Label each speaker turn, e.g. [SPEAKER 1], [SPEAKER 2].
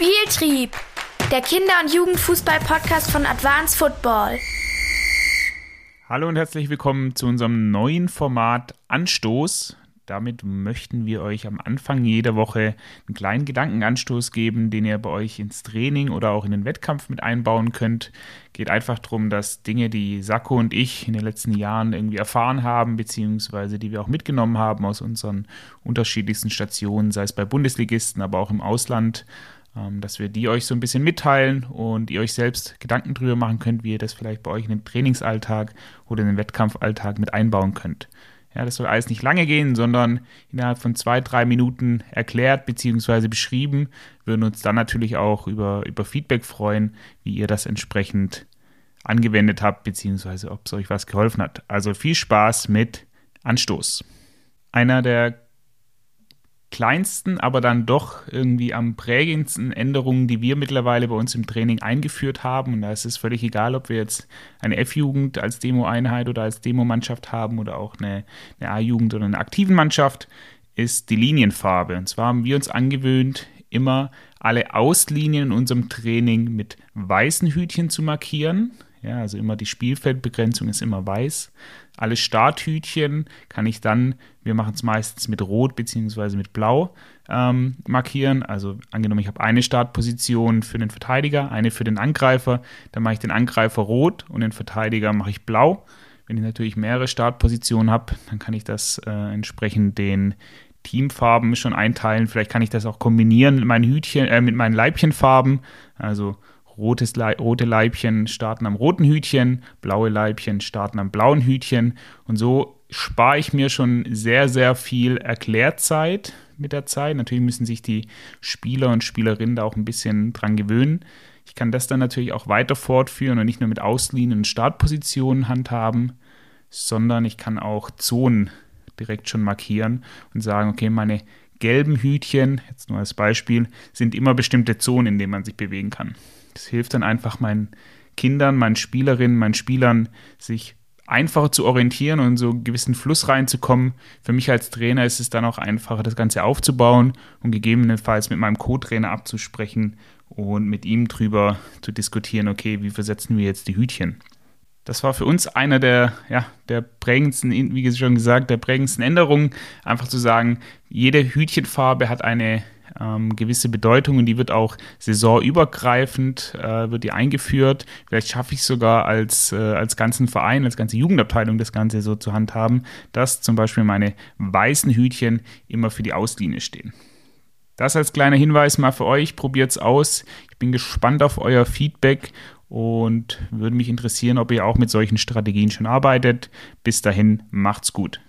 [SPEAKER 1] Spieltrieb, der Kinder- und Jugendfußball-Podcast von Advanced Football.
[SPEAKER 2] Hallo und herzlich willkommen zu unserem neuen Format Anstoß. Damit möchten wir euch am Anfang jeder Woche einen kleinen Gedankenanstoß geben, den ihr bei euch ins Training oder auch in den Wettkampf mit einbauen könnt. Geht einfach darum, dass Dinge, die Sakko und ich in den letzten Jahren irgendwie erfahren haben, beziehungsweise die wir auch mitgenommen haben aus unseren unterschiedlichsten Stationen, sei es bei Bundesligisten, aber auch im Ausland, dass wir die euch so ein bisschen mitteilen und ihr euch selbst Gedanken drüber machen könnt, wie ihr das vielleicht bei euch in den Trainingsalltag oder in den Wettkampfalltag mit einbauen könnt. Ja, das soll alles nicht lange gehen, sondern innerhalb von zwei, drei Minuten erklärt bzw. beschrieben. Wir würden uns dann natürlich auch über, über Feedback freuen, wie ihr das entsprechend angewendet habt, beziehungsweise ob es euch was geholfen hat. Also viel Spaß mit Anstoß. Einer der kleinsten, aber dann doch irgendwie am prägendsten Änderungen, die wir mittlerweile bei uns im Training eingeführt haben. Und da ist es völlig egal, ob wir jetzt eine F-Jugend als Demo-Einheit oder als Demo-Mannschaft haben oder auch eine, eine A-Jugend oder eine aktiven Mannschaft, ist die Linienfarbe. Und zwar haben wir uns angewöhnt, immer alle Auslinien in unserem Training mit weißen Hütchen zu markieren. Ja, also immer die Spielfeldbegrenzung ist immer weiß. Alle Starthütchen kann ich dann, wir machen es meistens mit Rot bzw. mit Blau ähm, markieren. Also angenommen, ich habe eine Startposition für den Verteidiger, eine für den Angreifer, dann mache ich den Angreifer rot und den Verteidiger mache ich blau. Wenn ich natürlich mehrere Startpositionen habe, dann kann ich das äh, entsprechend den Teamfarben schon einteilen. Vielleicht kann ich das auch kombinieren mit meinen Hütchen, äh, mit meinen Leibchenfarben. Also Rotes rote Leibchen starten am roten Hütchen, blaue Leibchen starten am blauen Hütchen. Und so spare ich mir schon sehr, sehr viel Erklärzeit mit der Zeit. Natürlich müssen sich die Spieler und Spielerinnen da auch ein bisschen dran gewöhnen. Ich kann das dann natürlich auch weiter fortführen und nicht nur mit Auslinien und Startpositionen handhaben, sondern ich kann auch Zonen direkt schon markieren und sagen, okay, meine gelben Hütchen, jetzt nur als Beispiel, sind immer bestimmte Zonen, in denen man sich bewegen kann. Das hilft dann einfach meinen Kindern, meinen Spielerinnen, meinen Spielern, sich einfacher zu orientieren und so einen gewissen Fluss reinzukommen. Für mich als Trainer ist es dann auch einfacher, das Ganze aufzubauen und gegebenenfalls mit meinem Co-Trainer abzusprechen und mit ihm drüber zu diskutieren, okay, wie versetzen wir jetzt die Hütchen. Das war für uns einer der, ja, der prägendsten, wie schon gesagt, der prägendsten Änderungen. Einfach zu sagen, jede Hütchenfarbe hat eine ähm, gewisse Bedeutung und die wird auch saisonübergreifend äh, wird die eingeführt. Vielleicht schaffe ich sogar als, äh, als ganzen Verein, als ganze Jugendabteilung das Ganze so zu handhaben, dass zum Beispiel meine weißen Hütchen immer für die Auslinie stehen. Das als kleiner Hinweis mal für euch. Probiert es aus. Ich bin gespannt auf euer Feedback und würde mich interessieren, ob ihr auch mit solchen Strategien schon arbeitet. Bis dahin, macht's gut.